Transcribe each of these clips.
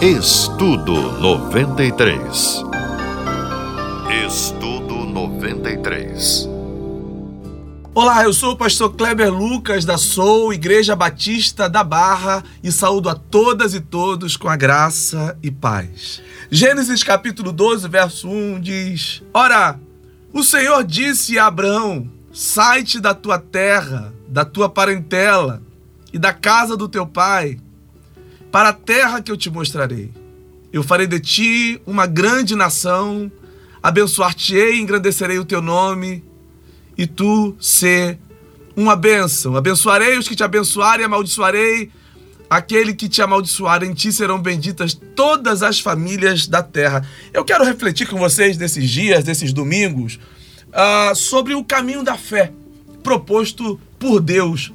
Estudo 93. Estudo 93. Olá, eu sou o pastor Kleber Lucas da Sou, Igreja Batista da Barra, e saúdo a todas e todos com a graça e paz. Gênesis capítulo 12, verso 1 diz: Ora, o Senhor disse a Abraão: Sai-te da tua terra, da tua parentela e da casa do teu pai para a terra que eu te mostrarei. Eu farei de ti uma grande nação, abençoar-te-ei e engrandecerei o teu nome, e tu ser uma bênção. Abençoarei os que te abençoarem, amaldiçoarei aquele que te amaldiçoar. Em ti serão benditas todas as famílias da terra. Eu quero refletir com vocês nesses dias, nesses domingos, uh, sobre o caminho da fé proposto por Deus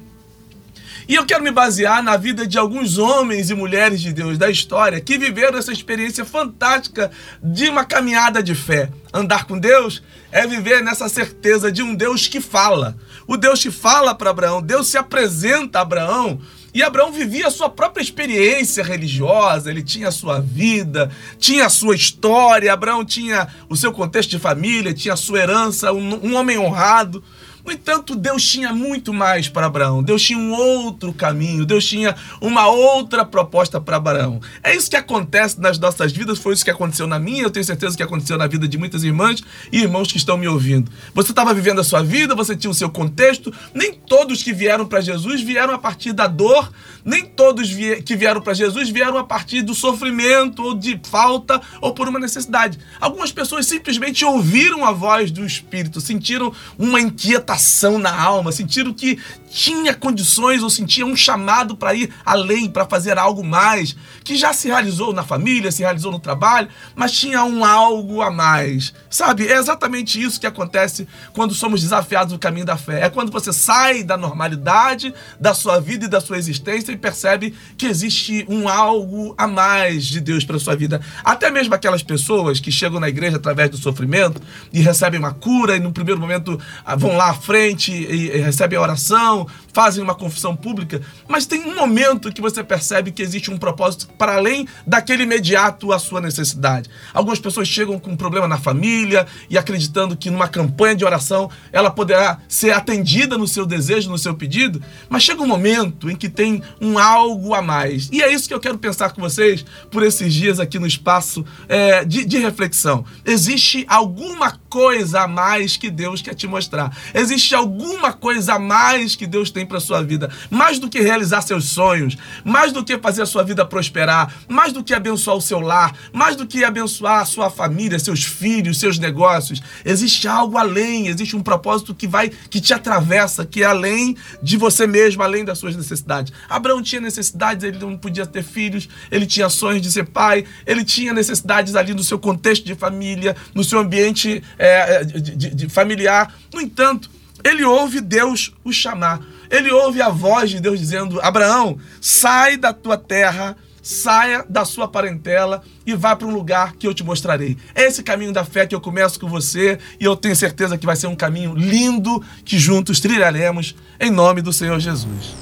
e eu quero me basear na vida de alguns homens e mulheres de Deus da história que viveram essa experiência fantástica de uma caminhada de fé. Andar com Deus é viver nessa certeza de um Deus que fala. O Deus que fala para Abraão, Deus se apresenta a Abraão. E Abraão vivia a sua própria experiência religiosa, ele tinha a sua vida, tinha a sua história. Abraão tinha o seu contexto de família, tinha a sua herança, um, um homem honrado. No entanto, Deus tinha muito mais para Abraão. Deus tinha um outro caminho. Deus tinha uma outra proposta para Abraão. É isso que acontece nas nossas vidas. Foi isso que aconteceu na minha. Eu tenho certeza que aconteceu na vida de muitas irmãs e irmãos que estão me ouvindo. Você estava vivendo a sua vida, você tinha o seu contexto. Nem todos que vieram para Jesus vieram a partir da dor. Nem todos que vieram para Jesus vieram a partir do sofrimento ou de falta ou por uma necessidade. Algumas pessoas simplesmente ouviram a voz do Espírito, sentiram uma inquietação na alma, sentiram que tinha condições ou sentia um chamado para ir além, para fazer algo mais, que já se realizou na família, se realizou no trabalho, mas tinha um algo a mais. Sabe? É exatamente isso que acontece quando somos desafiados no caminho da fé. É quando você sai da normalidade da sua vida e da sua existência e percebe que existe um algo a mais de Deus para sua vida. Até mesmo aquelas pessoas que chegam na igreja através do sofrimento e recebem uma cura e no primeiro momento ah, vão lá à frente e recebem a oração fazem uma confissão pública, mas tem um momento que você percebe que existe um propósito para além daquele imediato à sua necessidade. Algumas pessoas chegam com um problema na família e acreditando que numa campanha de oração ela poderá ser atendida no seu desejo, no seu pedido, mas chega um momento em que tem um algo a mais. E é isso que eu quero pensar com vocês por esses dias aqui no espaço é, de, de reflexão. Existe alguma coisa a mais que Deus quer te mostrar. Existe alguma coisa a mais que Deus tem para sua vida, mais do que realizar seus sonhos, mais do que fazer a sua vida prosperar, mais do que abençoar o seu lar, mais do que abençoar a sua família, seus filhos, seus negócios. Existe algo além, existe um propósito que vai que te atravessa, que é além de você mesmo, além das suas necessidades. Abraão tinha necessidades, ele não podia ter filhos, ele tinha sonhos de ser pai, ele tinha necessidades ali no seu contexto de família, no seu ambiente é, de, de, de familiar. No entanto, ele ouve Deus o chamar. Ele ouve a voz de Deus dizendo: Abraão, sai da tua terra, saia da sua parentela e vá para um lugar que eu te mostrarei. É esse caminho da fé que eu começo com você e eu tenho certeza que vai ser um caminho lindo que juntos trilharemos em nome do Senhor Jesus.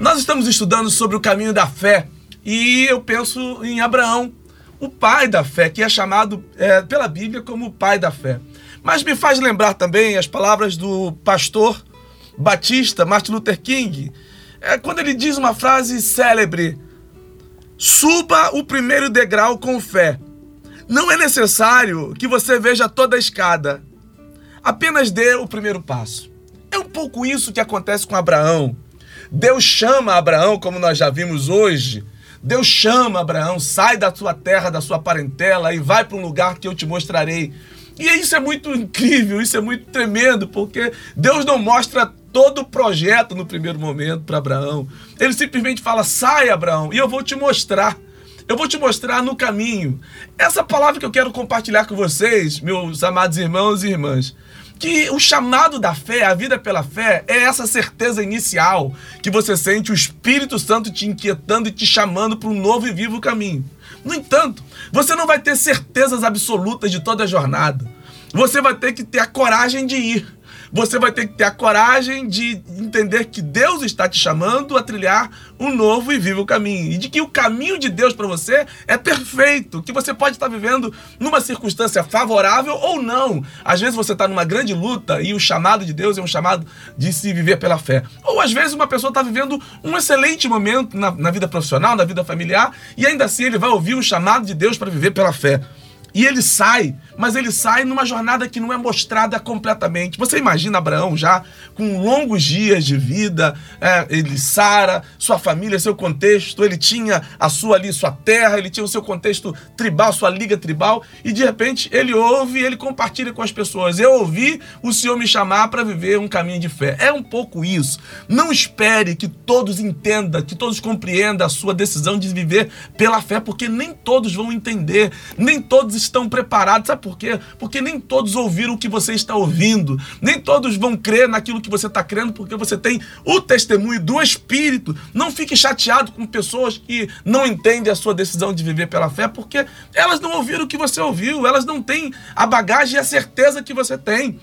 Nós estamos estudando sobre o caminho da fé e eu penso em Abraão, o pai da fé, que é chamado é, pela Bíblia como o pai da fé. Mas me faz lembrar também as palavras do pastor batista Martin Luther King, é quando ele diz uma frase célebre: Suba o primeiro degrau com fé. Não é necessário que você veja toda a escada. Apenas dê o primeiro passo. É um pouco isso que acontece com Abraão. Deus chama Abraão, como nós já vimos hoje. Deus chama Abraão, sai da sua terra, da sua parentela e vai para um lugar que eu te mostrarei. E isso é muito incrível, isso é muito tremendo, porque Deus não mostra todo o projeto no primeiro momento para Abraão. Ele simplesmente fala: sai, Abraão, e eu vou te mostrar. Eu vou te mostrar no caminho. Essa palavra que eu quero compartilhar com vocês, meus amados irmãos e irmãs, que o chamado da fé, a vida pela fé, é essa certeza inicial que você sente o Espírito Santo te inquietando e te chamando para um novo e vivo caminho. No entanto, você não vai ter certezas absolutas de toda a jornada. Você vai ter que ter a coragem de ir. Você vai ter que ter a coragem de entender que Deus está te chamando a trilhar um novo e vivo caminho. E de que o caminho de Deus para você é perfeito, que você pode estar vivendo numa circunstância favorável ou não. Às vezes você está numa grande luta e o chamado de Deus é um chamado de se viver pela fé. Ou às vezes uma pessoa está vivendo um excelente momento na, na vida profissional, na vida familiar, e ainda assim ele vai ouvir o chamado de Deus para viver pela fé. E ele sai, mas ele sai numa jornada que não é mostrada completamente. Você imagina Abraão já com longos dias de vida, é, ele Sara, sua família, seu contexto, ele tinha a sua ali, sua terra, ele tinha o seu contexto tribal, sua liga tribal, e de repente ele ouve ele compartilha com as pessoas. Eu ouvi o Senhor me chamar para viver um caminho de fé. É um pouco isso. Não espere que todos entendam, que todos compreendam a sua decisão de viver pela fé, porque nem todos vão entender, nem todos estão preparados. Sabe por quê? Porque nem todos ouviram o que você está ouvindo. Nem todos vão crer naquilo que você está crendo, porque você tem o testemunho do Espírito. Não fique chateado com pessoas que não entendem a sua decisão de viver pela fé, porque elas não ouviram o que você ouviu, elas não têm a bagagem e a certeza que você tem.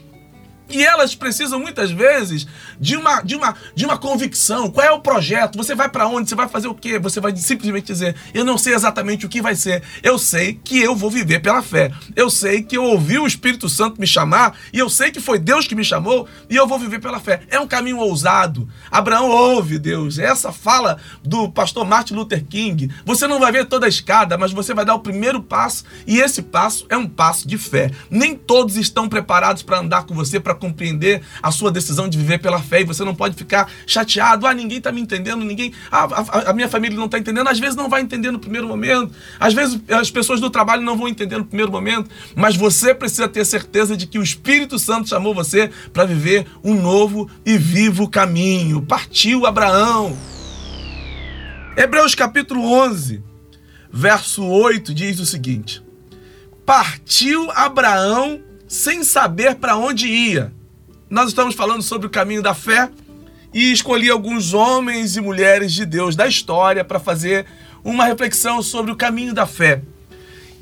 E elas precisam muitas vezes de uma, de uma, de uma convicção. Qual é o projeto? Você vai para onde? Você vai fazer o quê? Você vai simplesmente dizer: Eu não sei exatamente o que vai ser. Eu sei que eu vou viver pela fé. Eu sei que eu ouvi o Espírito Santo me chamar e eu sei que foi Deus que me chamou e eu vou viver pela fé. É um caminho ousado. Abraão ouve Deus. Essa fala do pastor Martin Luther King. Você não vai ver toda a escada, mas você vai dar o primeiro passo e esse passo é um passo de fé. Nem todos estão preparados para andar com você, para compreender a sua decisão de viver pela fé e você não pode ficar chateado. Ah, ninguém está me entendendo, ninguém. Ah, a, a, minha família não está entendendo. Às vezes não vai entender no primeiro momento. Às vezes as pessoas do trabalho não vão entender no primeiro momento. Mas você precisa ter certeza de que o Espírito Santo chamou você para viver um novo e vivo caminho. Partiu Abraão. Hebreus capítulo 11, verso 8 diz o seguinte: Partiu Abraão sem saber para onde ia. Nós estamos falando sobre o caminho da fé e escolhi alguns homens e mulheres de Deus da história para fazer uma reflexão sobre o caminho da fé.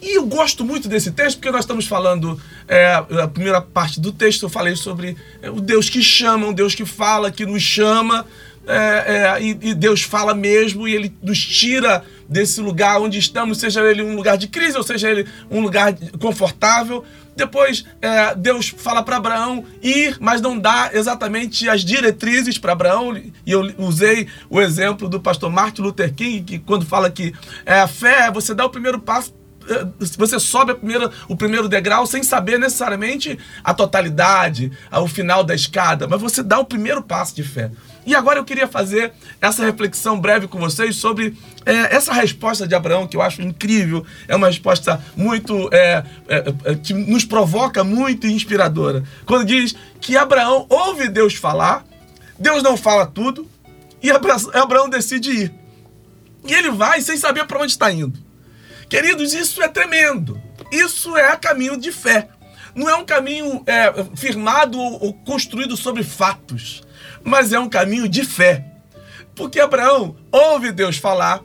E eu gosto muito desse texto porque nós estamos falando, é, a primeira parte do texto eu falei sobre é, o Deus que chama, um Deus que fala, que nos chama, é, é, e, e, Deus fala mesmo e Ele nos tira desse lugar onde estamos, seja ele um lugar de crise ou seja ele um lugar confortável. Depois é, Deus fala para Abraão ir, mas não dá exatamente as diretrizes para Abraão. E eu usei o exemplo do pastor Martin Luther King, que quando fala que é, a fé, você dá o primeiro passo é, você sobe a primeira, o primeiro degrau sem saber necessariamente a totalidade, o final da escada, mas você dá o primeiro passo de fé. E agora eu queria fazer essa reflexão breve com vocês sobre é, essa resposta de Abraão, que eu acho incrível, é uma resposta muito. É, é, é que nos provoca muito e inspiradora. Quando diz que Abraão ouve Deus falar, Deus não fala tudo, e Abraão decide ir. E ele vai sem saber para onde está indo. Queridos, isso é tremendo. Isso é caminho de fé. Não é um caminho é, firmado ou construído sobre fatos mas é um caminho de fé. Porque Abraão ouve Deus falar,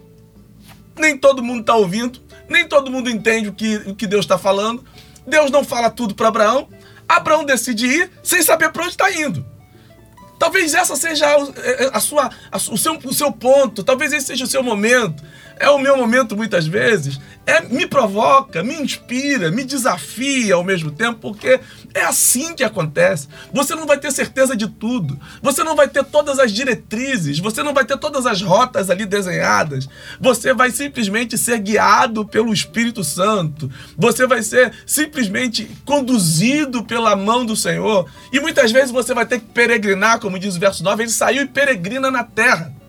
nem todo mundo está ouvindo, nem todo mundo entende o que, o que Deus está falando. Deus não fala tudo para Abraão. Abraão decide ir sem saber para onde está indo. Talvez essa seja a, a sua, a, o, seu, o seu ponto, talvez esse seja o seu momento. É o meu momento muitas vezes é, me provoca, me inspira, me desafia ao mesmo tempo, porque é assim que acontece. Você não vai ter certeza de tudo, você não vai ter todas as diretrizes, você não vai ter todas as rotas ali desenhadas. Você vai simplesmente ser guiado pelo Espírito Santo, você vai ser simplesmente conduzido pela mão do Senhor. E muitas vezes você vai ter que peregrinar, como diz o verso 9, ele saiu e peregrina na terra.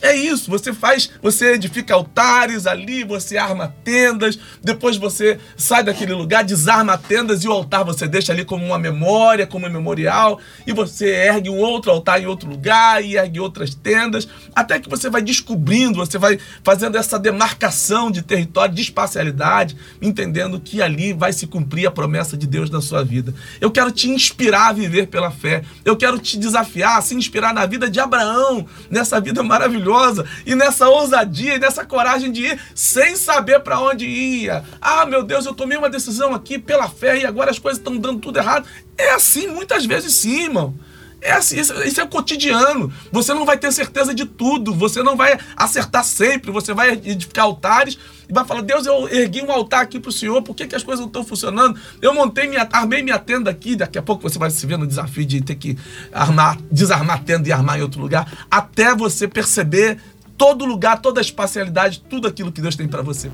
É isso, você faz, você edifica altares ali, você arma tendas, depois você sai daquele lugar, desarma tendas e o altar você deixa ali como uma memória, como um memorial, e você ergue um outro altar em outro lugar e ergue outras tendas, até que você vai descobrindo, você vai fazendo essa demarcação de território, de espacialidade, entendendo que ali vai se cumprir a promessa de Deus na sua vida. Eu quero te inspirar a viver pela fé. Eu quero te desafiar a se inspirar na vida de Abraão, nessa vida maravilhosa maravilhosa e nessa ousadia e nessa coragem de ir sem saber para onde ia. Ah, meu Deus, eu tomei uma decisão aqui pela fé e agora as coisas estão dando tudo errado. É assim muitas vezes sim, irmão. É assim, isso, isso é cotidiano. Você não vai ter certeza de tudo, você não vai acertar sempre, você vai edificar altares e vai falar: Deus, eu ergui um altar aqui para o Senhor, por que, que as coisas não estão funcionando? Eu montei minha, armei minha tenda aqui, daqui a pouco você vai se ver no desafio de ter que armar, desarmar a tenda e armar em outro lugar, até você perceber todo lugar, toda a espacialidade, tudo aquilo que Deus tem para você.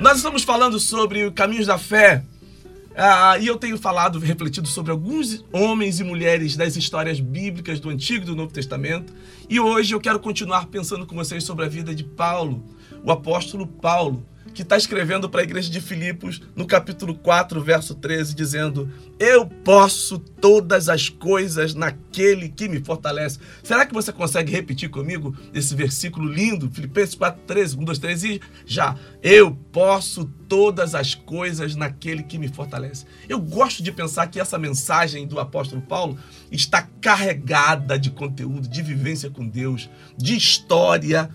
Nós estamos falando sobre caminhos da fé, ah, e eu tenho falado, refletido sobre alguns homens e mulheres das histórias bíblicas do Antigo e do Novo Testamento. E hoje eu quero continuar pensando com vocês sobre a vida de Paulo, o apóstolo Paulo que está escrevendo para a igreja de Filipos no capítulo 4, verso 13, dizendo: Eu posso todas as coisas naquele que me fortalece. Será que você consegue repetir comigo esse versículo lindo? Filipenses 4, 13, 1, 2, 3 e já. Eu posso todas as coisas naquele que me fortalece. Eu gosto de pensar que essa mensagem do apóstolo Paulo está carregada de conteúdo, de vivência com Deus, de história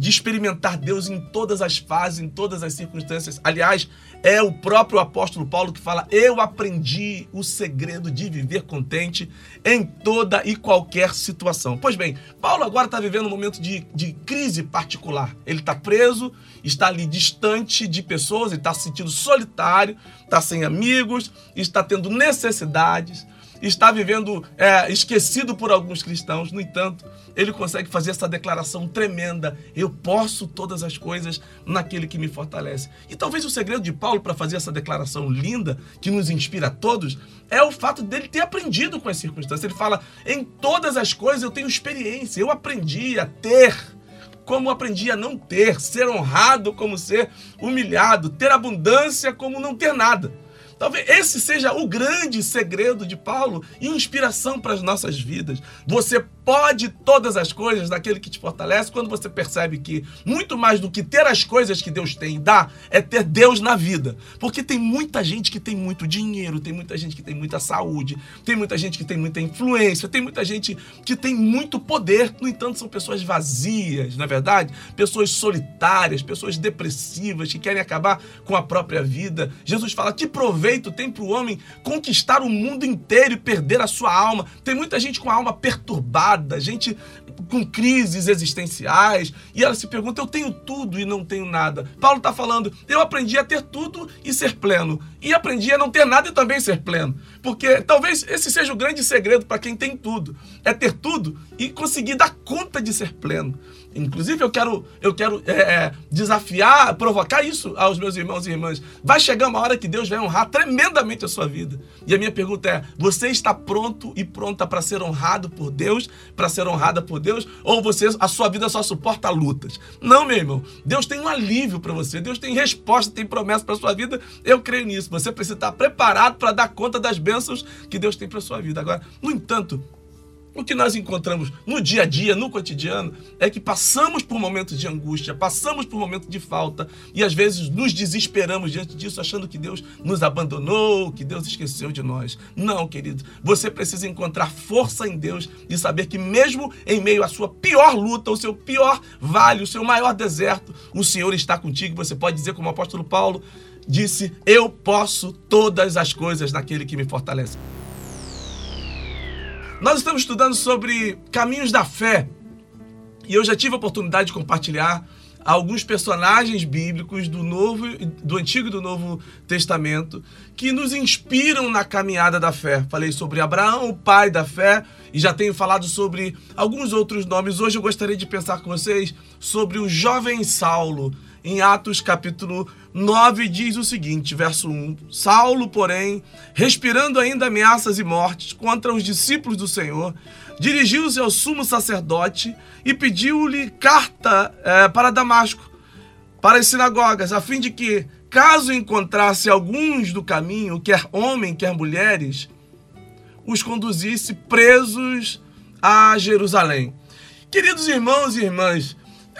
de experimentar Deus em todas as fases, em todas as circunstâncias. Aliás, é o próprio apóstolo Paulo que fala: Eu aprendi o segredo de viver contente em toda e qualquer situação. Pois bem, Paulo agora está vivendo um momento de, de crise particular. Ele está preso, está ali distante de pessoas, está se sentindo solitário, está sem amigos, está tendo necessidades está vivendo é, esquecido por alguns cristãos. No entanto, ele consegue fazer essa declaração tremenda: Eu posso todas as coisas naquele que me fortalece. E talvez o segredo de Paulo para fazer essa declaração linda, que nos inspira a todos, é o fato dele ter aprendido com as circunstâncias. Ele fala: Em todas as coisas eu tenho experiência, eu aprendi a ter como aprendi a não ter, ser honrado como ser humilhado, ter abundância como não ter nada. Talvez esse seja o grande segredo de Paulo e inspiração para as nossas vidas. Você pode todas as coisas daquele que te fortalece quando você percebe que muito mais do que ter as coisas que Deus tem e dá é ter Deus na vida. Porque tem muita gente que tem muito dinheiro, tem muita gente que tem muita saúde, tem muita gente que tem muita influência, tem muita gente que tem muito poder. No entanto, são pessoas vazias, na é verdade? Pessoas solitárias, pessoas depressivas que querem acabar com a própria vida. Jesus fala: "Que proveito tem para o homem conquistar o mundo inteiro e perder a sua alma?" Tem muita gente com a alma perturbada gente com crises existenciais, e ela se pergunta: eu tenho tudo e não tenho nada. Paulo está falando: eu aprendi a ter tudo e ser pleno, e aprendi a não ter nada e também ser pleno. Porque talvez esse seja o grande segredo para quem tem tudo: é ter tudo e conseguir dar conta de ser pleno. Inclusive, eu quero, eu quero é, é, desafiar, provocar isso aos meus irmãos e irmãs. Vai chegar uma hora que Deus vai honrar tremendamente a sua vida. E a minha pergunta é: você está pronto e pronta para ser honrado por Deus, para ser honrada por Deus, ou você a sua vida só suporta lutas? Não, meu irmão. Deus tem um alívio para você. Deus tem resposta, tem promessa para sua vida. Eu creio nisso. Você precisa estar preparado para dar conta das bênçãos que Deus tem para sua vida. Agora, no entanto, o que nós encontramos no dia a dia, no cotidiano, é que passamos por momentos de angústia, passamos por momentos de falta e às vezes nos desesperamos diante disso, achando que Deus nos abandonou, que Deus esqueceu de nós. Não, querido. Você precisa encontrar força em Deus e saber que, mesmo em meio à sua pior luta, o seu pior vale, o seu maior deserto, o Senhor está contigo. Você pode dizer, como o apóstolo Paulo disse: Eu posso todas as coisas naquele que me fortalece. Nós estamos estudando sobre caminhos da fé. E eu já tive a oportunidade de compartilhar alguns personagens bíblicos do Novo, do Antigo e do Novo Testamento que nos inspiram na caminhada da fé. Falei sobre Abraão, o pai da fé, e já tenho falado sobre alguns outros nomes. Hoje eu gostaria de pensar com vocês sobre o jovem Saulo. Em Atos capítulo 9 diz o seguinte, verso 1: Saulo, porém, respirando ainda ameaças e mortes contra os discípulos do Senhor, dirigiu-se ao sumo sacerdote e pediu-lhe carta é, para Damasco, para as sinagogas, a fim de que, caso encontrasse alguns do caminho, quer homem, quer mulheres, os conduzisse presos a Jerusalém. Queridos irmãos e irmãs,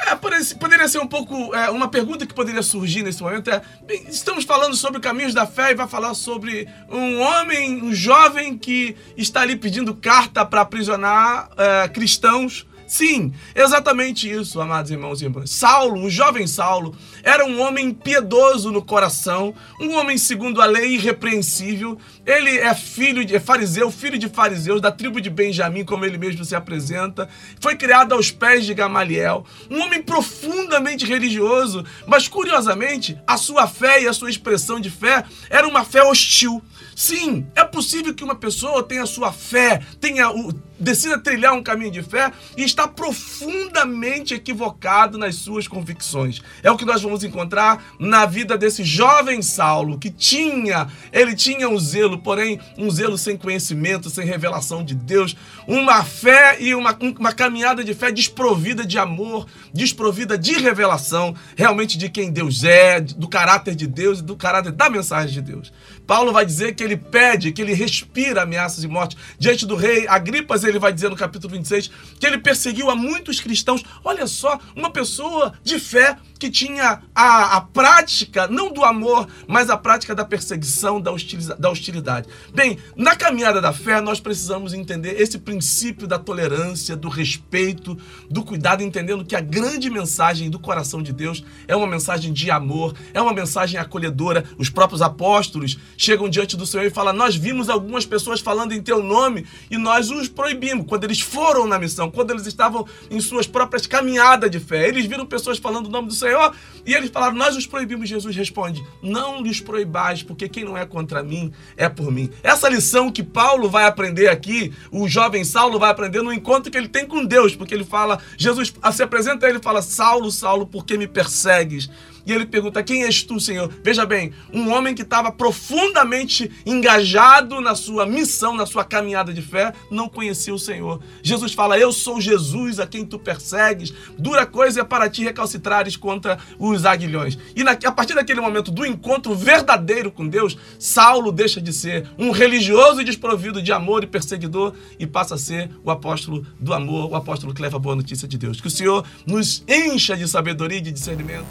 é, poderia ser um pouco. É, uma pergunta que poderia surgir nesse momento é: bem, estamos falando sobre caminhos da fé e vai falar sobre um homem, um jovem que está ali pedindo carta para aprisionar é, cristãos. Sim, exatamente isso, amados irmãos e irmãs. Saulo, o jovem Saulo, era um homem piedoso no coração, um homem segundo a lei irrepreensível. Ele é filho de é fariseu, filho de fariseus, da tribo de Benjamim, como ele mesmo se apresenta. Foi criado aos pés de Gamaliel, um homem profundamente religioso, mas curiosamente, a sua fé e a sua expressão de fé era uma fé hostil. Sim, é possível que uma pessoa tenha sua fé, tenha o, decida trilhar um caminho de fé e está profundamente equivocado nas suas convicções. É o que nós vamos encontrar na vida desse jovem Saulo, que tinha, ele tinha um zelo, porém um zelo sem conhecimento, sem revelação de Deus, uma fé e uma, uma caminhada de fé desprovida de amor, desprovida de revelação, realmente de quem Deus é, do caráter de Deus e do caráter da mensagem de Deus. Paulo vai dizer que ele pede, que ele respira ameaças de morte diante do rei Agripas, ele vai dizer no capítulo 26 que ele perseguiu a muitos cristãos. Olha só, uma pessoa de fé que tinha a, a prática, não do amor, mas a prática da perseguição, da, da hostilidade. Bem, na caminhada da fé, nós precisamos entender esse princípio da tolerância, do respeito, do cuidado, entendendo que a grande mensagem do coração de Deus é uma mensagem de amor, é uma mensagem acolhedora. Os próprios apóstolos chegam diante do Senhor e falam: Nós vimos algumas pessoas falando em teu nome e nós os proibimos. Quando eles foram na missão, quando eles estavam em suas próprias caminhadas de fé, eles viram pessoas falando o nome do Senhor. E eles falaram: Nós os proibimos. Jesus responde: Não lhes proibais, porque quem não é contra mim é por mim. Essa lição que Paulo vai aprender aqui, o jovem Saulo vai aprender no encontro que ele tem com Deus, porque ele fala: Jesus se apresenta a ele e fala: Saulo, Saulo, por que me persegues? E ele pergunta: Quem és tu, Senhor? Veja bem, um homem que estava profundamente engajado na sua missão, na sua caminhada de fé, não conhecia o Senhor. Jesus fala: Eu sou Jesus a quem tu persegues. Dura coisa é para ti recalcitrares contra os aguilhões. E na, a partir daquele momento do encontro verdadeiro com Deus, Saulo deixa de ser um religioso desprovido de amor e perseguidor e passa a ser o apóstolo do amor, o apóstolo que leva a boa notícia de Deus. Que o Senhor nos encha de sabedoria e de discernimento.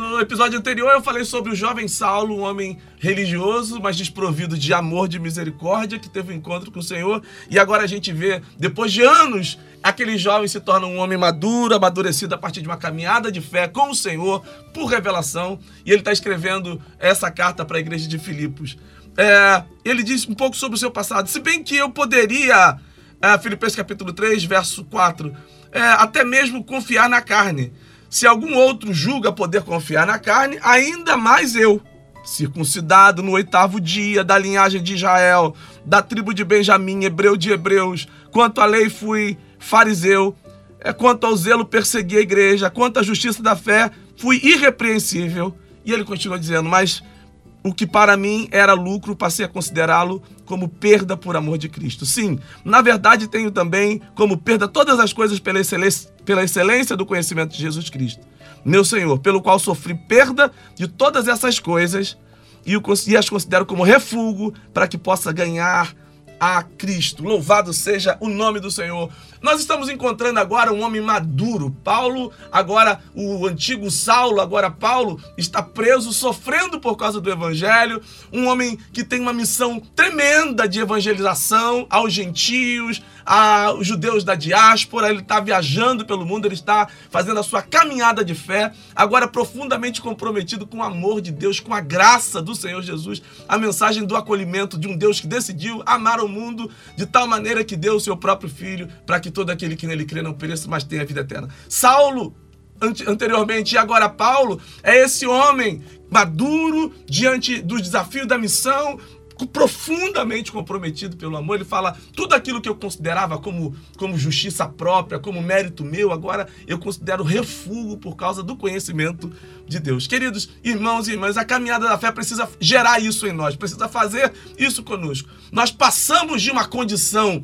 No episódio anterior eu falei sobre o jovem Saulo, um homem religioso, mas desprovido de amor, de misericórdia, que teve um encontro com o Senhor. E agora a gente vê, depois de anos, aquele jovem se torna um homem maduro, amadurecido a partir de uma caminhada de fé com o Senhor, por revelação. E ele está escrevendo essa carta para a igreja de Filipos. É, ele diz um pouco sobre o seu passado. Se bem que eu poderia, é, Filipenses capítulo 3, verso 4, é, até mesmo confiar na carne se algum outro julga poder confiar na carne, ainda mais eu, circuncidado no oitavo dia, da linhagem de Israel, da tribo de Benjamim, hebreu de hebreus, quanto à lei fui fariseu, é, quanto ao zelo persegui a igreja, quanto à justiça da fé fui irrepreensível. E ele continua dizendo, mas o que para mim era lucro, passei a considerá-lo como perda por amor de Cristo. Sim, na verdade tenho também como perda todas as coisas pela excelência, pela excelência do conhecimento de Jesus Cristo, meu Senhor, pelo qual sofri perda de todas essas coisas e, as considero como refúgio para que possa ganhar a Cristo. Louvado seja o nome do Senhor. Nós estamos encontrando agora um homem maduro. Paulo, agora o antigo Saulo, agora Paulo, está preso, sofrendo por causa do evangelho. Um homem que tem uma missão tremenda de evangelização aos gentios, aos judeus da diáspora. Ele está viajando pelo mundo, ele está fazendo a sua caminhada de fé, agora profundamente comprometido com o amor de Deus, com a graça do Senhor Jesus, a mensagem do acolhimento de um Deus que decidiu amar o mundo de tal maneira que deu o seu próprio filho para que todo aquele que nele crê não pereça, mas tenha vida eterna. Saulo anteriormente e agora Paulo é esse homem maduro diante dos desafios da missão, profundamente comprometido pelo amor. Ele fala tudo aquilo que eu considerava como, como justiça própria, como mérito meu, agora eu considero refúgio por causa do conhecimento de Deus. Queridos irmãos e irmãs, a caminhada da fé precisa gerar isso em nós, precisa fazer isso conosco. Nós passamos de uma condição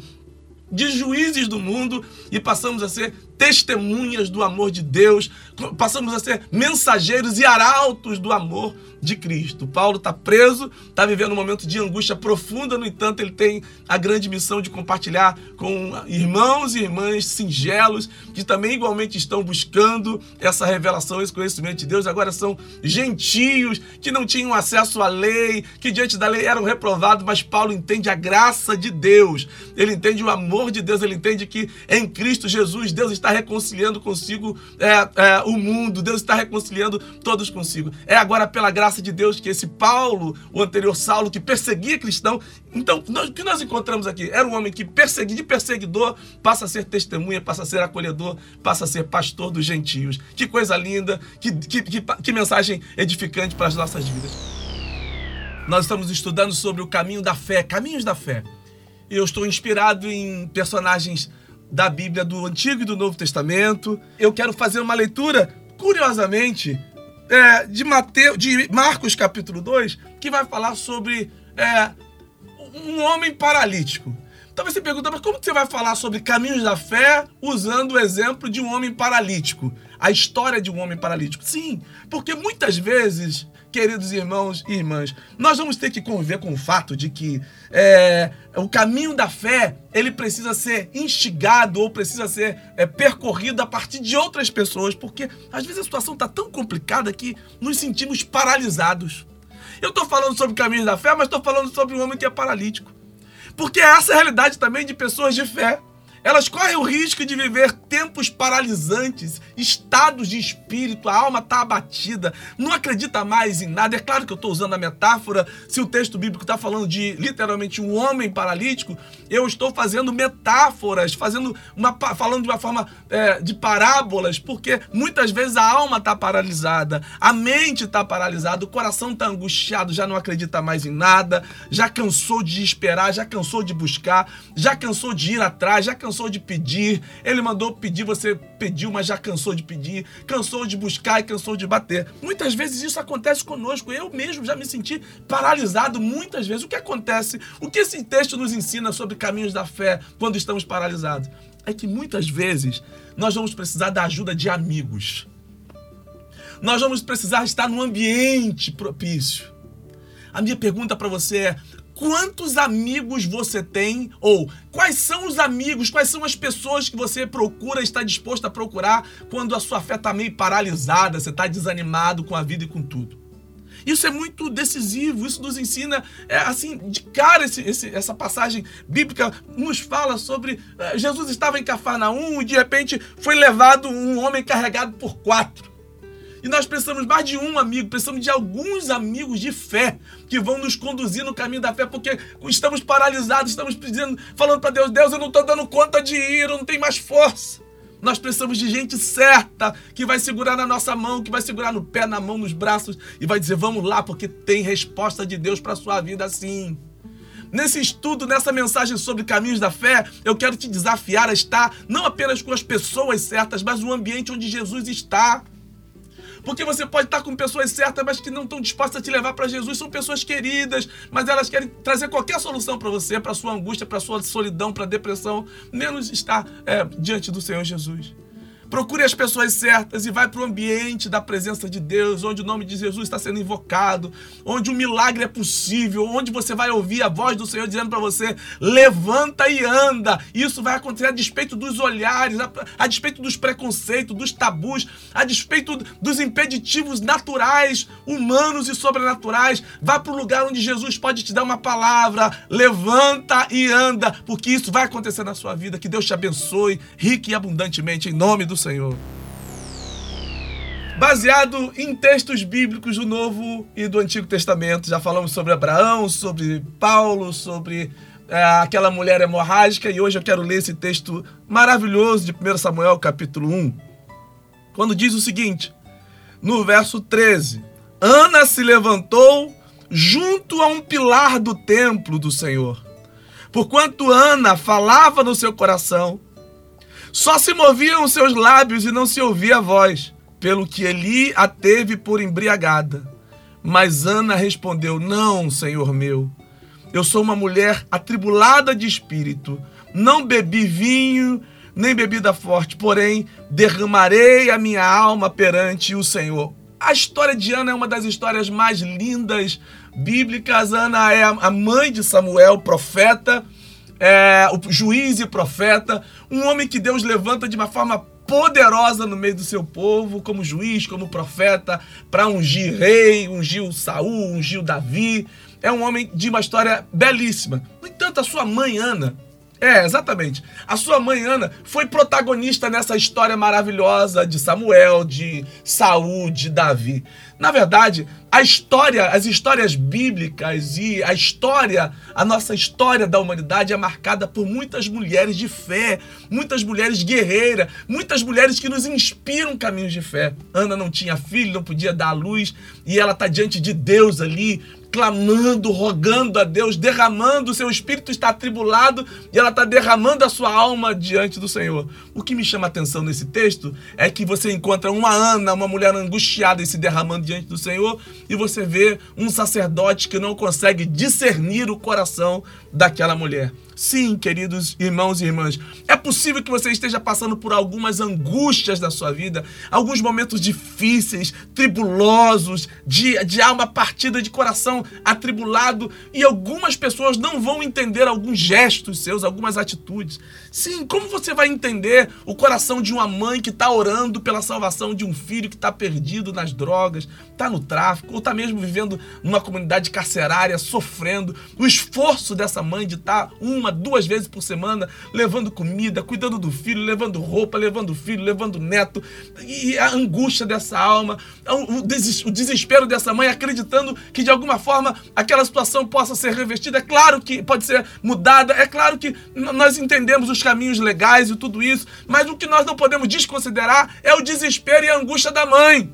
de juízes do mundo e passamos a ser testemunhas do amor de Deus, passamos a ser mensageiros e arautos do amor de Cristo. Paulo está preso, está vivendo um momento de angústia profunda, no entanto, ele tem a grande missão de compartilhar com irmãos e irmãs singelos que também igualmente estão buscando essa revelação, esse conhecimento de Deus. Agora são gentios que não tinham acesso à lei, que diante da lei eram reprovados, mas Paulo entende a graça de Deus, ele entende o amor de Deus, ele entende que em Cristo Jesus Deus está reconciliando consigo é, é, o mundo, Deus está reconciliando todos consigo. É agora pela graça de Deus que esse Paulo, o anterior Saulo, que perseguia cristão, então o que nós encontramos aqui? Era um homem que persegui, de perseguidor passa a ser testemunha, passa a ser acolhedor, passa a ser pastor dos gentios. Que coisa linda, que, que, que, que mensagem edificante para as nossas vidas. Nós estamos estudando sobre o caminho da fé, caminhos da fé. Eu estou inspirado em personagens da Bíblia do Antigo e do Novo Testamento. Eu quero fazer uma leitura, curiosamente, é, de, Mateus, de Marcos capítulo 2, que vai falar sobre é, um homem paralítico. Então você pergunta, mas como você vai falar sobre caminhos da fé usando o exemplo de um homem paralítico? A história de um homem paralítico? Sim, porque muitas vezes queridos irmãos e irmãs, nós vamos ter que conviver com o fato de que é, o caminho da fé ele precisa ser instigado ou precisa ser é, percorrido a partir de outras pessoas, porque às vezes a situação está tão complicada que nos sentimos paralisados. Eu estou falando sobre caminhos da fé, mas estou falando sobre um homem que é paralítico. Porque essa é a realidade também de pessoas de fé. Elas correm o risco de viver tempos paralisantes, estados de espírito, a alma está abatida, não acredita mais em nada. É claro que eu estou usando a metáfora, se o texto bíblico está falando de literalmente um homem paralítico, eu estou fazendo metáforas, fazendo uma, falando de uma forma é, de parábolas, porque muitas vezes a alma está paralisada, a mente está paralisada, o coração está angustiado, já não acredita mais em nada, já cansou de esperar, já cansou de buscar, já cansou de ir atrás, já cansou cansou de pedir, ele mandou pedir, você pediu, mas já cansou de pedir, cansou de buscar e cansou de bater. Muitas vezes isso acontece conosco. Eu mesmo já me senti paralisado muitas vezes. O que acontece? O que esse texto nos ensina sobre caminhos da fé quando estamos paralisados? É que muitas vezes nós vamos precisar da ajuda de amigos. Nós vamos precisar estar num ambiente propício. A minha pergunta para você é: quantos amigos você tem ou quais são os amigos, quais são as pessoas que você procura, está disposto a procurar quando a sua fé está meio paralisada, você está desanimado com a vida e com tudo. Isso é muito decisivo, isso nos ensina, é, assim, de cara, esse, esse, essa passagem bíblica nos fala sobre é, Jesus estava em Cafarnaum e de repente foi levado um homem carregado por quatro. E nós precisamos mais de um amigo, precisamos de alguns amigos de fé que vão nos conduzir no caminho da fé, porque estamos paralisados, estamos pedindo, falando para Deus: Deus, eu não estou dando conta de ir, eu não tenho mais força. Nós precisamos de gente certa que vai segurar na nossa mão, que vai segurar no pé, na mão, nos braços e vai dizer: vamos lá, porque tem resposta de Deus para a sua vida assim. Nesse estudo, nessa mensagem sobre caminhos da fé, eu quero te desafiar a estar não apenas com as pessoas certas, mas no ambiente onde Jesus está. Porque você pode estar com pessoas certas, mas que não estão dispostas a te levar para Jesus. São pessoas queridas, mas elas querem trazer qualquer solução para você, para sua angústia, para sua solidão, para depressão, menos estar é, diante do Senhor Jesus. Procure as pessoas certas e vai para o ambiente da presença de Deus, onde o nome de Jesus está sendo invocado, onde o milagre é possível, onde você vai ouvir a voz do Senhor dizendo para você: levanta e anda. Isso vai acontecer a despeito dos olhares, a, a despeito dos preconceitos, dos tabus, a despeito dos impeditivos naturais, humanos e sobrenaturais. Vá para o lugar onde Jesus pode te dar uma palavra: levanta e anda, porque isso vai acontecer na sua vida. Que Deus te abençoe rique e abundantemente, em nome do Senhor. Baseado em textos bíblicos do Novo e do Antigo Testamento, já falamos sobre Abraão, sobre Paulo, sobre é, aquela mulher hemorrágica, e hoje eu quero ler esse texto maravilhoso de 1 Samuel, capítulo 1, quando diz o seguinte, no verso 13: Ana se levantou junto a um pilar do templo do Senhor. Porquanto Ana falava no seu coração, só se moviam seus lábios e não se ouvia a voz, pelo que Eli a teve por embriagada. Mas Ana respondeu: Não, senhor meu. Eu sou uma mulher atribulada de espírito. Não bebi vinho, nem bebida forte, porém derramarei a minha alma perante o Senhor. A história de Ana é uma das histórias mais lindas bíblicas. Ana é a mãe de Samuel, profeta, é, o juiz e profeta, um homem que Deus levanta de uma forma poderosa no meio do seu povo, como juiz, como profeta, para ungir rei, ungir Saul, ungir Davi. É um homem de uma história belíssima. No entanto, a sua mãe Ana, é, exatamente. A sua mãe Ana foi protagonista nessa história maravilhosa de Samuel, de Saul, de Davi. Na verdade, a história, as histórias bíblicas e a história, a nossa história da humanidade é marcada por muitas mulheres de fé, muitas mulheres guerreiras, muitas mulheres que nos inspiram caminhos de fé. Ana não tinha filho, não podia dar à luz, e ela está diante de Deus ali, clamando, rogando a Deus, derramando, o seu espírito está atribulado e ela está derramando a sua alma diante do Senhor. O que me chama a atenção nesse texto é que você encontra uma Ana, uma mulher angustiada e se derramando diante do Senhor, e você vê um sacerdote que não consegue discernir o coração daquela mulher. Sim, queridos irmãos e irmãs, é possível que você esteja passando por algumas angústias da sua vida, alguns momentos difíceis, tribulosos, de, de alma partida, de coração atribulado, e algumas pessoas não vão entender alguns gestos seus, algumas atitudes. Sim, como você vai entender o coração de uma mãe que está orando pela salvação de um filho que está perdido nas drogas, está no tráfico, ou está mesmo vivendo numa comunidade carcerária, sofrendo, o esforço dessa mãe de estar tá uma uma, duas vezes por semana, levando comida, cuidando do filho, levando roupa, levando filho, levando neto. E a angústia dessa alma, o desespero dessa mãe, acreditando que de alguma forma aquela situação possa ser revestida. É claro que pode ser mudada, é claro que nós entendemos os caminhos legais e tudo isso, mas o que nós não podemos desconsiderar é o desespero e a angústia da mãe.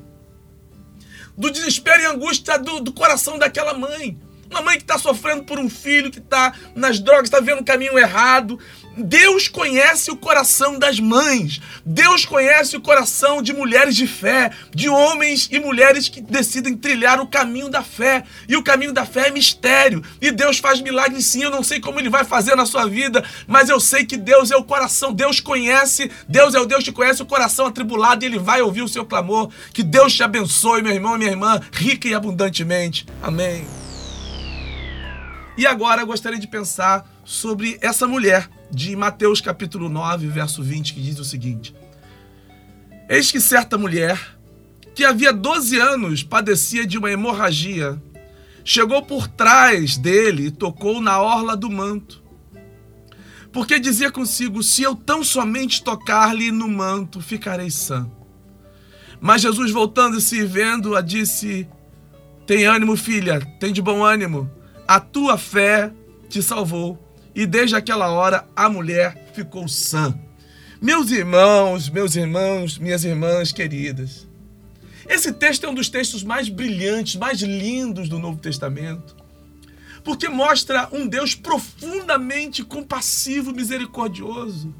Do desespero e angústia do, do coração daquela mãe. Uma mãe que está sofrendo por um filho que está nas drogas, está vendo o caminho errado. Deus conhece o coração das mães. Deus conhece o coração de mulheres de fé, de homens e mulheres que decidem trilhar o caminho da fé. E o caminho da fé é mistério. E Deus faz milagres sim. Eu não sei como ele vai fazer na sua vida, mas eu sei que Deus é o coração. Deus conhece, Deus é o Deus que conhece o coração atribulado e ele vai ouvir o seu clamor. Que Deus te abençoe, meu irmão e minha irmã, rica e abundantemente. Amém. E agora eu gostaria de pensar sobre essa mulher de Mateus capítulo 9, verso 20, que diz o seguinte: Eis que certa mulher, que havia 12 anos padecia de uma hemorragia, chegou por trás dele e tocou na orla do manto. Porque dizia consigo: Se eu tão somente tocar-lhe no manto, ficarei sã. Mas Jesus, voltando-se e vendo-a, disse: Tem ânimo, filha, tem de bom ânimo a tua fé te salvou. E desde aquela hora a mulher ficou sã. Meus irmãos, meus irmãos, minhas irmãs queridas, esse texto é um dos textos mais brilhantes, mais lindos do Novo Testamento, porque mostra um Deus profundamente compassivo, misericordioso.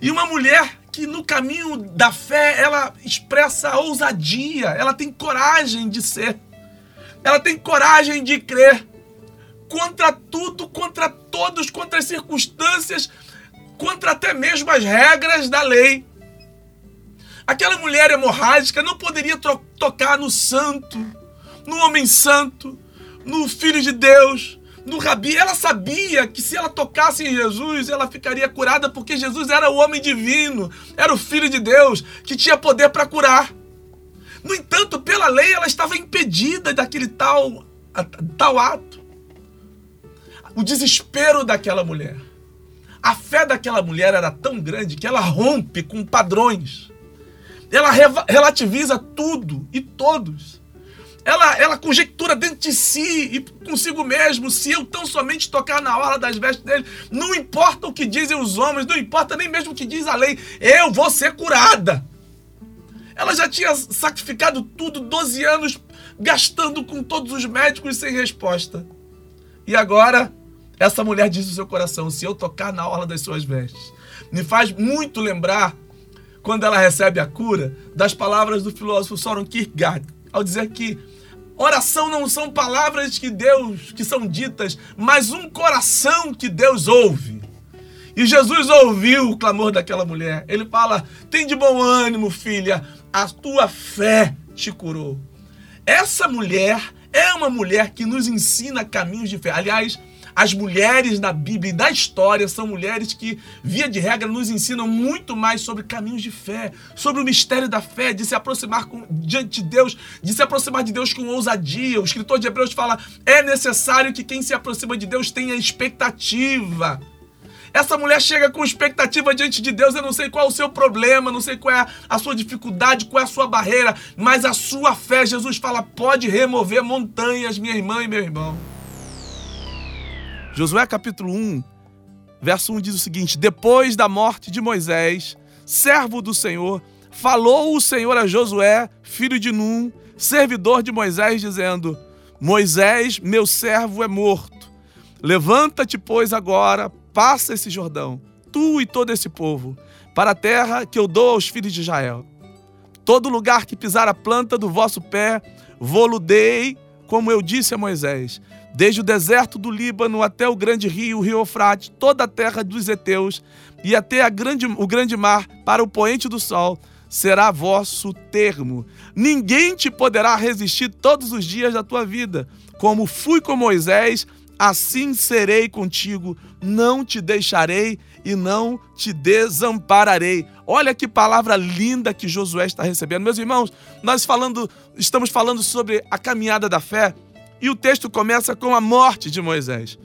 E uma mulher que no caminho da fé ela expressa ousadia, ela tem coragem de ser, ela tem coragem de crer contra tudo, contra todos, contra as circunstâncias, contra até mesmo as regras da lei. Aquela mulher hemorrágica não poderia tocar no santo, no homem santo, no filho de Deus, no rabi. Ela sabia que se ela tocasse em Jesus, ela ficaria curada, porque Jesus era o homem divino, era o filho de Deus, que tinha poder para curar. No entanto, pela lei, ela estava impedida daquele tal, tal ato o desespero daquela mulher. A fé daquela mulher era tão grande que ela rompe com padrões. Ela relativiza tudo e todos. Ela, ela conjectura dentro de si e consigo mesmo, se eu tão somente tocar na orla das vestes dele, não importa o que dizem os homens, não importa nem mesmo o que diz a lei, eu vou ser curada. Ela já tinha sacrificado tudo, 12 anos, gastando com todos os médicos sem resposta. E agora essa mulher diz no seu coração: se eu tocar na orla das suas vestes. Me faz muito lembrar, quando ela recebe a cura, das palavras do filósofo Soren Kierkegaard, ao dizer que oração não são palavras que Deus, que são ditas, mas um coração que Deus ouve. E Jesus ouviu o clamor daquela mulher. Ele fala: Tem de bom ânimo, filha, a tua fé te curou. Essa mulher é uma mulher que nos ensina caminhos de fé. Aliás, as mulheres na Bíblia e da história são mulheres que, via de regra, nos ensinam muito mais sobre caminhos de fé, sobre o mistério da fé, de se aproximar com, diante de Deus, de se aproximar de Deus com ousadia. O escritor de Hebreus fala: é necessário que quem se aproxima de Deus tenha expectativa. Essa mulher chega com expectativa diante de Deus. Eu não sei qual é o seu problema, não sei qual é a sua dificuldade, qual é a sua barreira, mas a sua fé, Jesus fala, pode remover montanhas, minha irmã e meu irmão. Josué capítulo 1, verso 1 diz o seguinte: Depois da morte de Moisés, servo do Senhor, falou o Senhor a Josué, filho de Num, servidor de Moisés, dizendo: Moisés, meu servo, é morto. Levanta-te, pois, agora, passa esse Jordão, tu e todo esse povo, para a terra que eu dou aos filhos de Israel. Todo lugar que pisar a planta do vosso pé, vou-lo dei, como eu disse a Moisés desde o deserto do Líbano até o grande rio, o rio Eufrates, toda a terra dos heteus e até grande, o grande mar para o poente do sol, será vosso termo. Ninguém te poderá resistir todos os dias da tua vida. Como fui com Moisés, assim serei contigo. Não te deixarei e não te desampararei. Olha que palavra linda que Josué está recebendo. Meus irmãos, nós falando, estamos falando sobre a caminhada da fé. E o texto começa com a morte de Moisés.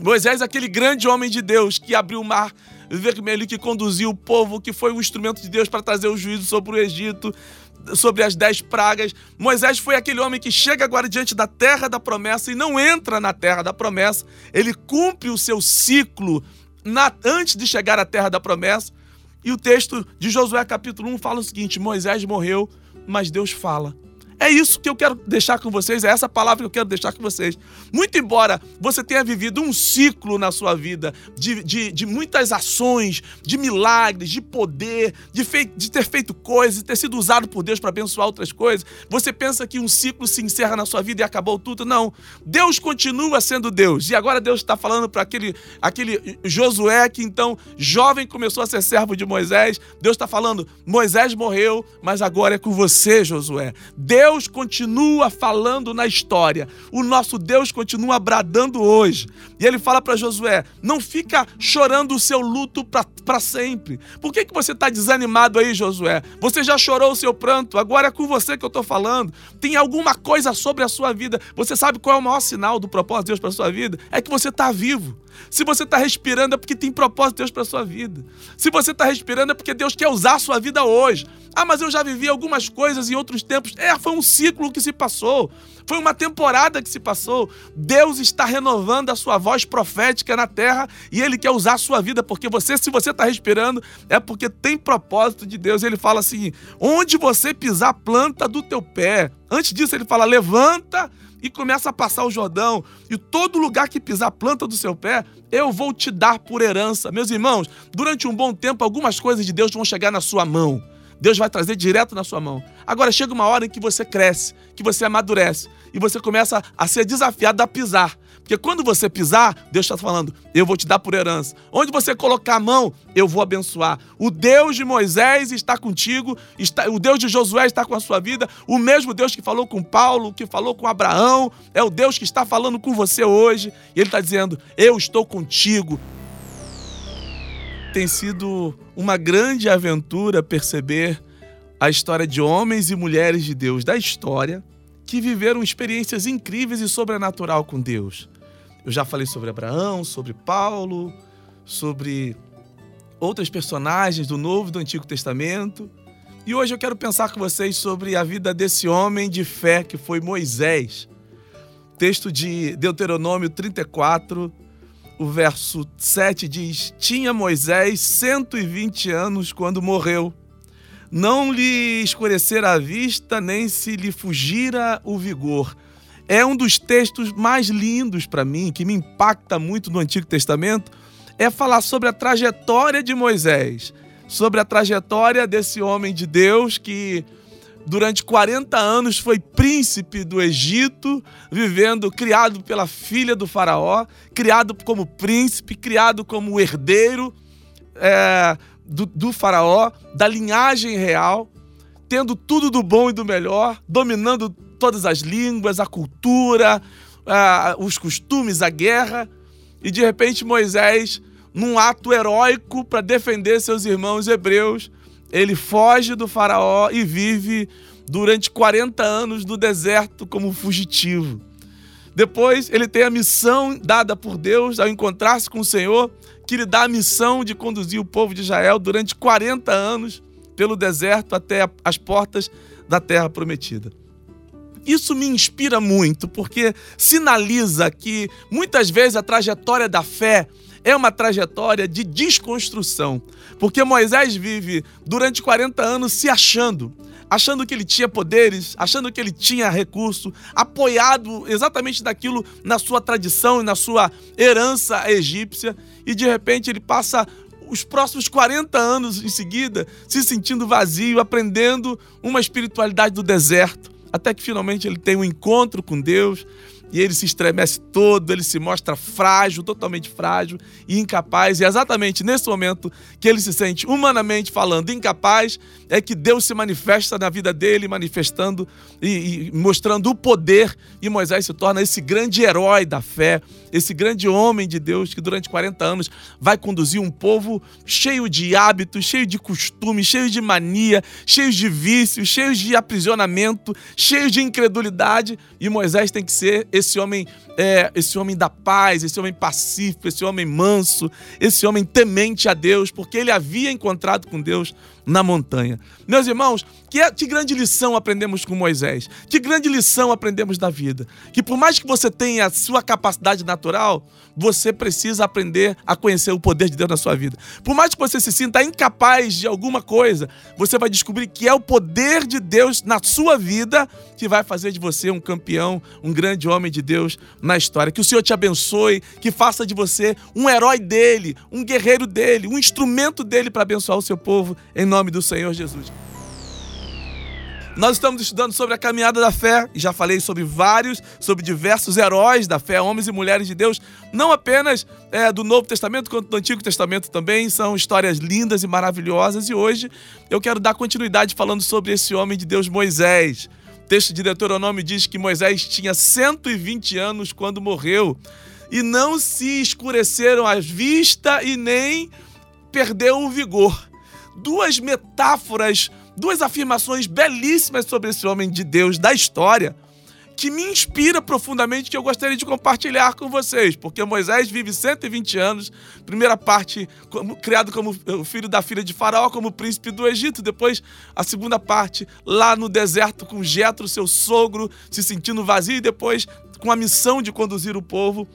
Moisés, aquele grande homem de Deus que abriu o mar vermelho, que conduziu o povo, que foi um instrumento de Deus para trazer o juízo sobre o Egito, sobre as dez pragas. Moisés foi aquele homem que chega agora diante da terra da promessa e não entra na terra da promessa. Ele cumpre o seu ciclo na, antes de chegar à terra da promessa. E o texto de Josué capítulo 1 fala o seguinte: Moisés morreu, mas Deus fala. É isso que eu quero deixar com vocês, é essa palavra que eu quero deixar com vocês. Muito embora você tenha vivido um ciclo na sua vida de, de, de muitas ações, de milagres, de poder, de, fei, de ter feito coisas, de ter sido usado por Deus para abençoar outras coisas, você pensa que um ciclo se encerra na sua vida e acabou tudo. Não. Deus continua sendo Deus. E agora Deus está falando para aquele, aquele Josué que então, jovem, começou a ser servo de Moisés. Deus está falando: Moisés morreu, mas agora é com você, Josué. Deus Deus continua falando na história. O nosso Deus continua bradando hoje. E ele fala para Josué: não fica chorando o seu luto para sempre. Por que, que você está desanimado aí, Josué? Você já chorou o seu pranto, agora é com você que eu estou falando. Tem alguma coisa sobre a sua vida. Você sabe qual é o maior sinal do propósito de Deus para sua vida? É que você está vivo. Se você está respirando é porque tem propósito de Deus para sua vida. Se você está respirando é porque Deus quer usar a sua vida hoje. Ah, mas eu já vivi algumas coisas em outros tempos. É, foi um ciclo que se passou. Foi uma temporada que se passou. Deus está renovando a sua voz profética na terra e Ele quer usar a sua vida, porque você, se você está respirando, é porque tem propósito de Deus. Ele fala assim: onde você pisar planta do teu pé. Antes disso, ele fala: levanta e começa a passar o Jordão, e todo lugar que pisar a planta do seu pé, eu vou te dar por herança. Meus irmãos, durante um bom tempo, algumas coisas de Deus vão chegar na sua mão. Deus vai trazer direto na sua mão. Agora chega uma hora em que você cresce, que você amadurece e você começa a ser desafiado a pisar. Porque quando você pisar, Deus está falando: eu vou te dar por herança. Onde você colocar a mão, eu vou abençoar. O Deus de Moisés está contigo, está, o Deus de Josué está com a sua vida. O mesmo Deus que falou com Paulo, que falou com Abraão, é o Deus que está falando com você hoje. E Ele está dizendo: eu estou contigo tem sido uma grande aventura perceber a história de homens e mulheres de Deus da história que viveram experiências incríveis e sobrenatural com Deus. Eu já falei sobre Abraão, sobre Paulo, sobre outras personagens do Novo e do Antigo Testamento. E hoje eu quero pensar com vocês sobre a vida desse homem de fé que foi Moisés. Texto de Deuteronômio 34, o verso 7 diz: Tinha Moisés 120 anos quando morreu. Não lhe escurecera a vista, nem se lhe fugira o vigor. É um dos textos mais lindos para mim, que me impacta muito no Antigo Testamento, é falar sobre a trajetória de Moisés, sobre a trajetória desse homem de Deus que durante 40 anos foi príncipe do Egito, vivendo, criado pela filha do Faraó, criado como príncipe, criado como herdeiro é, do, do Faraó, da linhagem real, tendo tudo do bom e do melhor, dominando todas as línguas, a cultura, os costumes, a guerra. E de repente Moisés, num ato heróico para defender seus irmãos hebreus, ele foge do Faraó e vive durante 40 anos no deserto como fugitivo. Depois, ele tem a missão dada por Deus ao encontrar-se com o Senhor, que lhe dá a missão de conduzir o povo de Israel durante 40 anos pelo deserto até as portas da terra prometida. Isso me inspira muito, porque sinaliza que muitas vezes a trajetória da fé é uma trajetória de desconstrução. Porque Moisés vive durante 40 anos se achando, achando que ele tinha poderes, achando que ele tinha recurso, apoiado exatamente daquilo na sua tradição e na sua herança egípcia, e de repente ele passa os próximos 40 anos em seguida se sentindo vazio, aprendendo uma espiritualidade do deserto, até que finalmente ele tem um encontro com Deus e ele se estremece todo, ele se mostra frágil, totalmente frágil e incapaz. E é exatamente nesse momento que ele se sente, humanamente falando, incapaz, é que Deus se manifesta na vida dele, manifestando e, e mostrando o poder. E Moisés se torna esse grande herói da fé, esse grande homem de Deus que durante 40 anos vai conduzir um povo cheio de hábitos, cheio de costumes, cheio de mania, cheio de vícios, cheio de aprisionamento, cheio de incredulidade. E Moisés tem que ser esse homem, é, esse homem da paz, esse homem pacífico, esse homem manso, esse homem temente a Deus, porque ele havia encontrado com Deus na montanha. Meus irmãos, que, é, que grande lição aprendemos com Moisés? Que grande lição aprendemos da vida? Que por mais que você tenha a sua capacidade natural, você precisa aprender a conhecer o poder de Deus na sua vida. Por mais que você se sinta incapaz de alguma coisa, você vai descobrir que é o poder de Deus na sua vida que vai fazer de você um campeão, um grande homem de Deus na história. Que o Senhor te abençoe, que faça de você um herói dele, um guerreiro dele, um instrumento dele para abençoar o seu povo, em nome do Senhor Jesus. Nós estamos estudando sobre a caminhada da fé e já falei sobre vários, sobre diversos heróis da fé, homens e mulheres de Deus, não apenas é, do Novo Testamento, quanto do Antigo Testamento também. São histórias lindas e maravilhosas. E hoje eu quero dar continuidade falando sobre esse homem de Deus, Moisés. Texto de Deuteronômio diz que Moisés tinha 120 anos quando morreu e não se escureceram as vistas e nem perdeu o vigor. Duas metáforas duas afirmações belíssimas sobre esse homem de Deus da história que me inspira profundamente que eu gostaria de compartilhar com vocês, porque Moisés vive 120 anos, primeira parte como, criado como o filho da filha de Faraó, como príncipe do Egito, depois a segunda parte lá no deserto com Jetro, seu sogro, se sentindo vazio e depois com a missão de conduzir o povo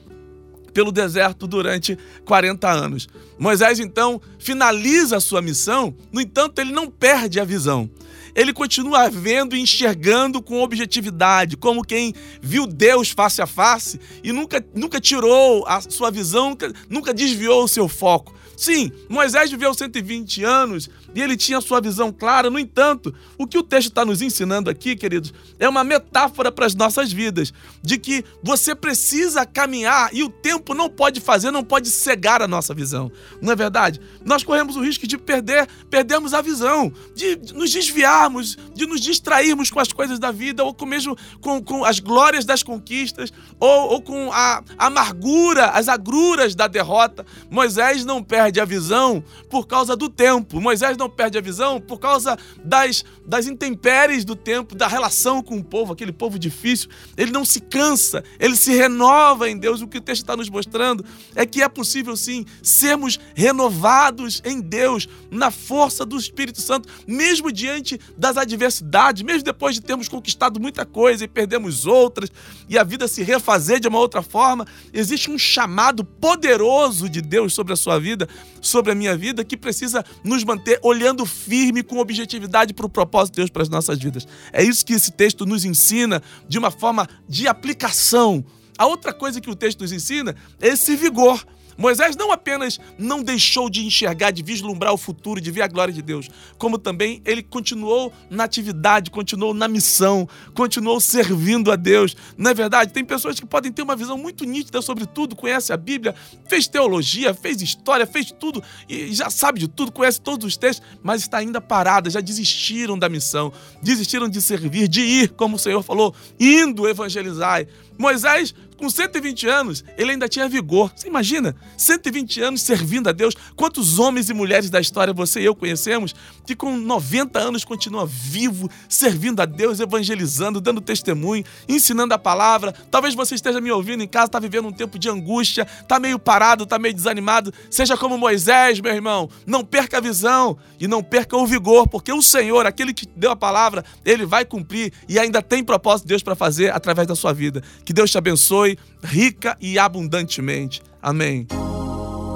pelo deserto durante 40 anos. Moisés então finaliza a sua missão, no entanto, ele não perde a visão. Ele continua vendo e enxergando com objetividade, como quem viu Deus face a face e nunca, nunca tirou a sua visão, nunca, nunca desviou o seu foco. Sim, Moisés viveu 120 anos e ele tinha sua visão clara. No entanto, o que o texto está nos ensinando aqui, queridos, é uma metáfora para as nossas vidas, de que você precisa caminhar e o tempo não pode fazer, não pode cegar a nossa visão. Não é verdade? Nós corremos o risco de perder, perdermos a visão, de nos desviarmos, de nos distrairmos com as coisas da vida, ou com mesmo com, com as glórias das conquistas, ou, ou com a amargura, as agruras da derrota. Moisés não perde perde a visão por causa do tempo. Moisés não perde a visão por causa das, das intempéries do tempo, da relação com o povo, aquele povo difícil. Ele não se cansa, ele se renova em Deus. O que o texto está nos mostrando é que é possível sim sermos renovados em Deus, na força do Espírito Santo, mesmo diante das adversidades, mesmo depois de termos conquistado muita coisa e perdemos outras, e a vida se refazer de uma outra forma. Existe um chamado poderoso de Deus sobre a sua vida sobre a minha vida, que precisa nos manter olhando firme com objetividade para o propósito de Deus para as nossas vidas. É isso que esse texto nos ensina de uma forma de aplicação. A outra coisa que o texto nos ensina é esse vigor. Moisés não apenas não deixou de enxergar, de vislumbrar o futuro, de ver a glória de Deus, como também ele continuou na atividade, continuou na missão, continuou servindo a Deus. Não é verdade? Tem pessoas que podem ter uma visão muito nítida sobre tudo, conhece a Bíblia, fez teologia, fez história, fez tudo e já sabe de tudo, conhece todos os textos, mas está ainda parada, já desistiram da missão, desistiram de servir, de ir, como o Senhor falou, indo evangelizar. Moisés com 120 anos, ele ainda tinha vigor. Você imagina? 120 anos servindo a Deus. Quantos homens e mulheres da história você e eu conhecemos que com 90 anos continua vivo, servindo a Deus, evangelizando, dando testemunho, ensinando a palavra. Talvez você esteja me ouvindo em casa, está vivendo um tempo de angústia, está meio parado, está meio desanimado. Seja como Moisés, meu irmão. Não perca a visão e não perca o vigor, porque o Senhor, aquele que deu a palavra, ele vai cumprir e ainda tem propósito de Deus para fazer através da sua vida. Que Deus te abençoe rica e abundantemente. Amém.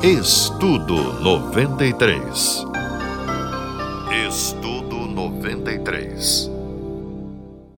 Estudo 93. Estudo 93.